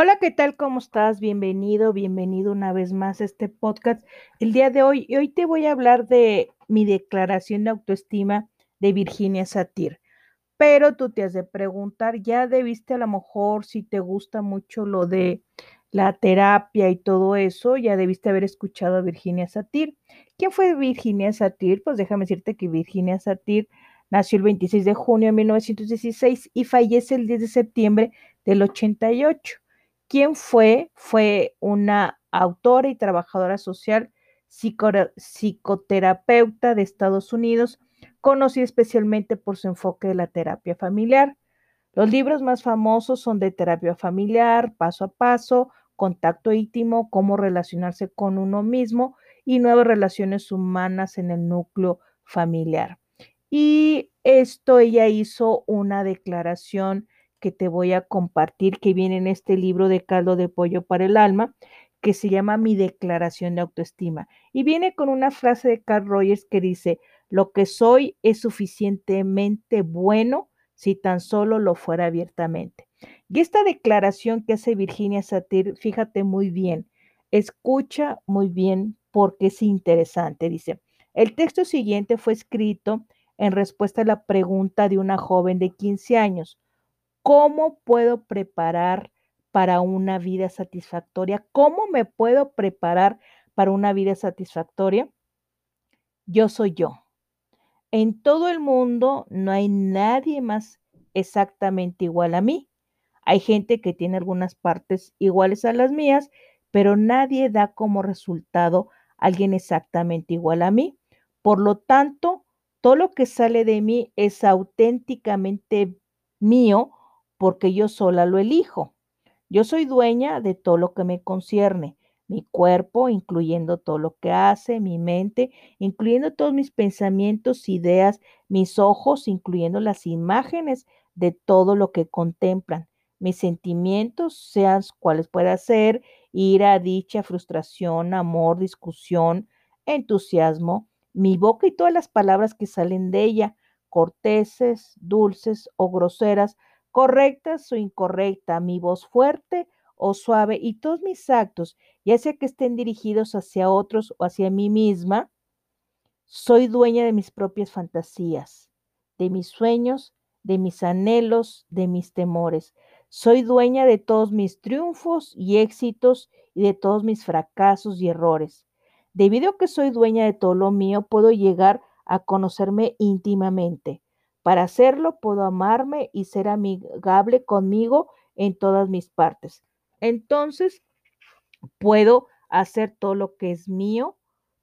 Hola, ¿qué tal? ¿Cómo estás? Bienvenido, bienvenido una vez más a este podcast. El día de hoy, hoy te voy a hablar de mi declaración de autoestima de Virginia Satir. Pero tú te has de preguntar, ya debiste a lo mejor si te gusta mucho lo de la terapia y todo eso, ya debiste haber escuchado a Virginia Satir. ¿Quién fue Virginia Satir? Pues déjame decirte que Virginia Satir nació el 26 de junio de 1916 y fallece el 10 de septiembre del 88. ¿Quién fue? Fue una autora y trabajadora social, psicoterapeuta de Estados Unidos, conocida especialmente por su enfoque de la terapia familiar. Los libros más famosos son de terapia familiar, paso a paso, contacto íntimo, cómo relacionarse con uno mismo y nuevas relaciones humanas en el núcleo familiar. Y esto ella hizo una declaración que te voy a compartir, que viene en este libro de caldo de pollo para el alma, que se llama Mi Declaración de Autoestima. Y viene con una frase de Carl Rogers que dice, lo que soy es suficientemente bueno si tan solo lo fuera abiertamente. Y esta declaración que hace Virginia Satir, fíjate muy bien, escucha muy bien porque es interesante. Dice, el texto siguiente fue escrito en respuesta a la pregunta de una joven de 15 años. ¿Cómo puedo preparar para una vida satisfactoria? ¿Cómo me puedo preparar para una vida satisfactoria? Yo soy yo. En todo el mundo no hay nadie más exactamente igual a mí. Hay gente que tiene algunas partes iguales a las mías, pero nadie da como resultado alguien exactamente igual a mí. Por lo tanto, todo lo que sale de mí es auténticamente mío porque yo sola lo elijo. Yo soy dueña de todo lo que me concierne, mi cuerpo, incluyendo todo lo que hace, mi mente, incluyendo todos mis pensamientos, ideas, mis ojos, incluyendo las imágenes de todo lo que contemplan, mis sentimientos, sean cuales pueda ser, ira, dicha, frustración, amor, discusión, entusiasmo, mi boca y todas las palabras que salen de ella, corteses, dulces o groseras, correctas o incorrectas, mi voz fuerte o suave y todos mis actos, ya sea que estén dirigidos hacia otros o hacia mí misma, soy dueña de mis propias fantasías, de mis sueños, de mis anhelos, de mis temores. Soy dueña de todos mis triunfos y éxitos y de todos mis fracasos y errores. Debido a que soy dueña de todo lo mío, puedo llegar a conocerme íntimamente. Para hacerlo puedo amarme y ser amigable conmigo en todas mis partes. Entonces, puedo hacer todo lo que es mío,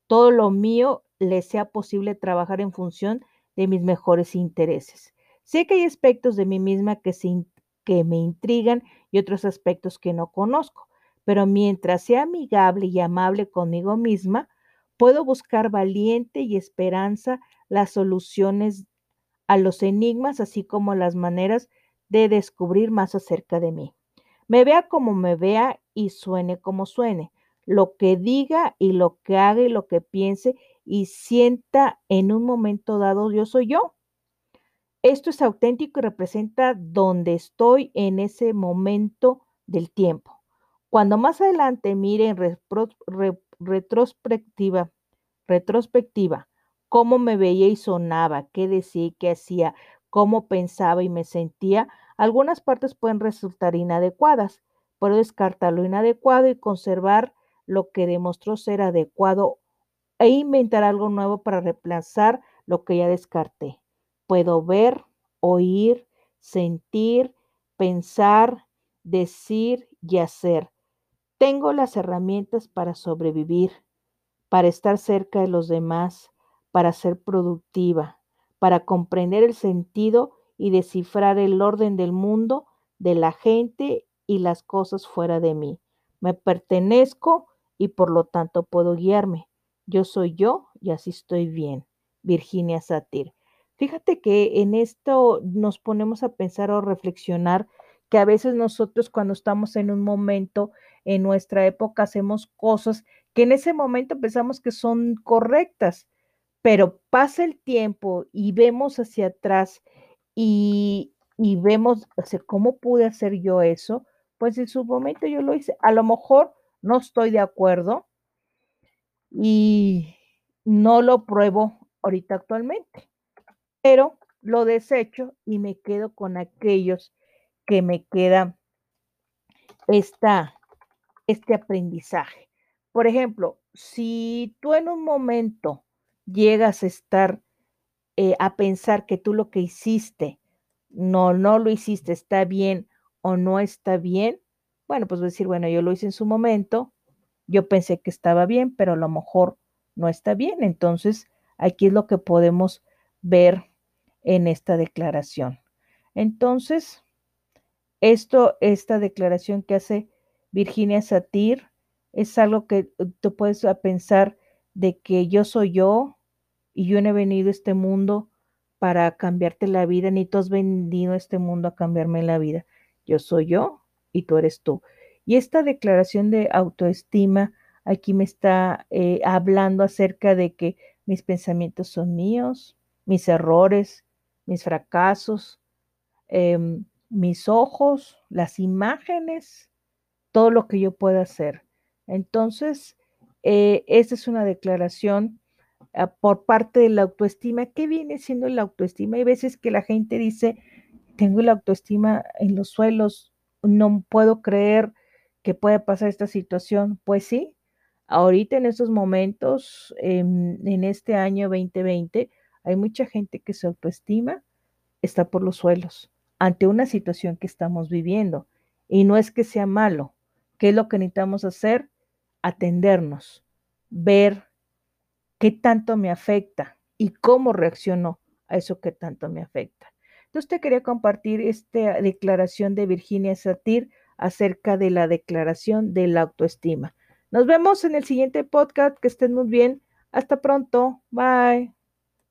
todo lo mío le sea posible trabajar en función de mis mejores intereses. Sé que hay aspectos de mí misma que, que me intrigan y otros aspectos que no conozco, pero mientras sea amigable y amable conmigo misma, puedo buscar valiente y esperanza las soluciones a los enigmas, así como las maneras de descubrir más acerca de mí. Me vea como me vea y suene como suene. Lo que diga y lo que haga y lo que piense y sienta en un momento dado, yo soy yo. Esto es auténtico y representa donde estoy en ese momento del tiempo. Cuando más adelante mire en retrospectiva, retrospectiva, cómo me veía y sonaba, qué decía y qué hacía, cómo pensaba y me sentía, algunas partes pueden resultar inadecuadas. Puedo descartar lo inadecuado y conservar lo que demostró ser adecuado e inventar algo nuevo para reemplazar lo que ya descarté. Puedo ver, oír, sentir, pensar, decir y hacer. Tengo las herramientas para sobrevivir, para estar cerca de los demás, para ser productiva, para comprender el sentido y descifrar el orden del mundo, de la gente y las cosas fuera de mí. Me pertenezco y por lo tanto puedo guiarme. Yo soy yo y así estoy bien. Virginia Satir. Fíjate que en esto nos ponemos a pensar o reflexionar que a veces nosotros cuando estamos en un momento en nuestra época hacemos cosas que en ese momento pensamos que son correctas, pero pasa el tiempo y vemos hacia atrás y, y vemos, ¿cómo pude hacer yo eso? Pues en su momento yo lo hice. A lo mejor no estoy de acuerdo y no lo pruebo ahorita actualmente, pero lo desecho y me quedo con aquellos que me queda esta, este aprendizaje. Por ejemplo, si tú en un momento llegas a estar, eh, a pensar que tú lo que hiciste, no, no lo hiciste, está bien o no está bien, bueno, pues voy a decir, bueno, yo lo hice en su momento, yo pensé que estaba bien, pero a lo mejor no está bien. Entonces, aquí es lo que podemos ver en esta declaración. Entonces, esto, esta declaración que hace Virginia Satir, es algo que tú puedes pensar de que yo soy yo y yo no he venido a este mundo para cambiarte la vida, ni tú has venido a este mundo a cambiarme la vida. Yo soy yo y tú eres tú. Y esta declaración de autoestima aquí me está eh, hablando acerca de que mis pensamientos son míos, mis errores, mis fracasos, em, mis ojos, las imágenes, todo lo que yo pueda hacer. Entonces, eh, esta es una declaración ah, por parte de la autoestima. ¿Qué viene siendo la autoestima? Hay veces que la gente dice, tengo la autoestima en los suelos, no puedo creer que pueda pasar esta situación. Pues sí, ahorita en estos momentos, en, en este año 2020, hay mucha gente que su autoestima está por los suelos ante una situación que estamos viviendo. Y no es que sea malo. ¿Qué es lo que necesitamos hacer? Atendernos, ver qué tanto me afecta y cómo reacciono a eso que tanto me afecta. Entonces te quería compartir esta declaración de Virginia Satir acerca de la declaración de la autoestima. Nos vemos en el siguiente podcast. Que estén muy bien. Hasta pronto. Bye.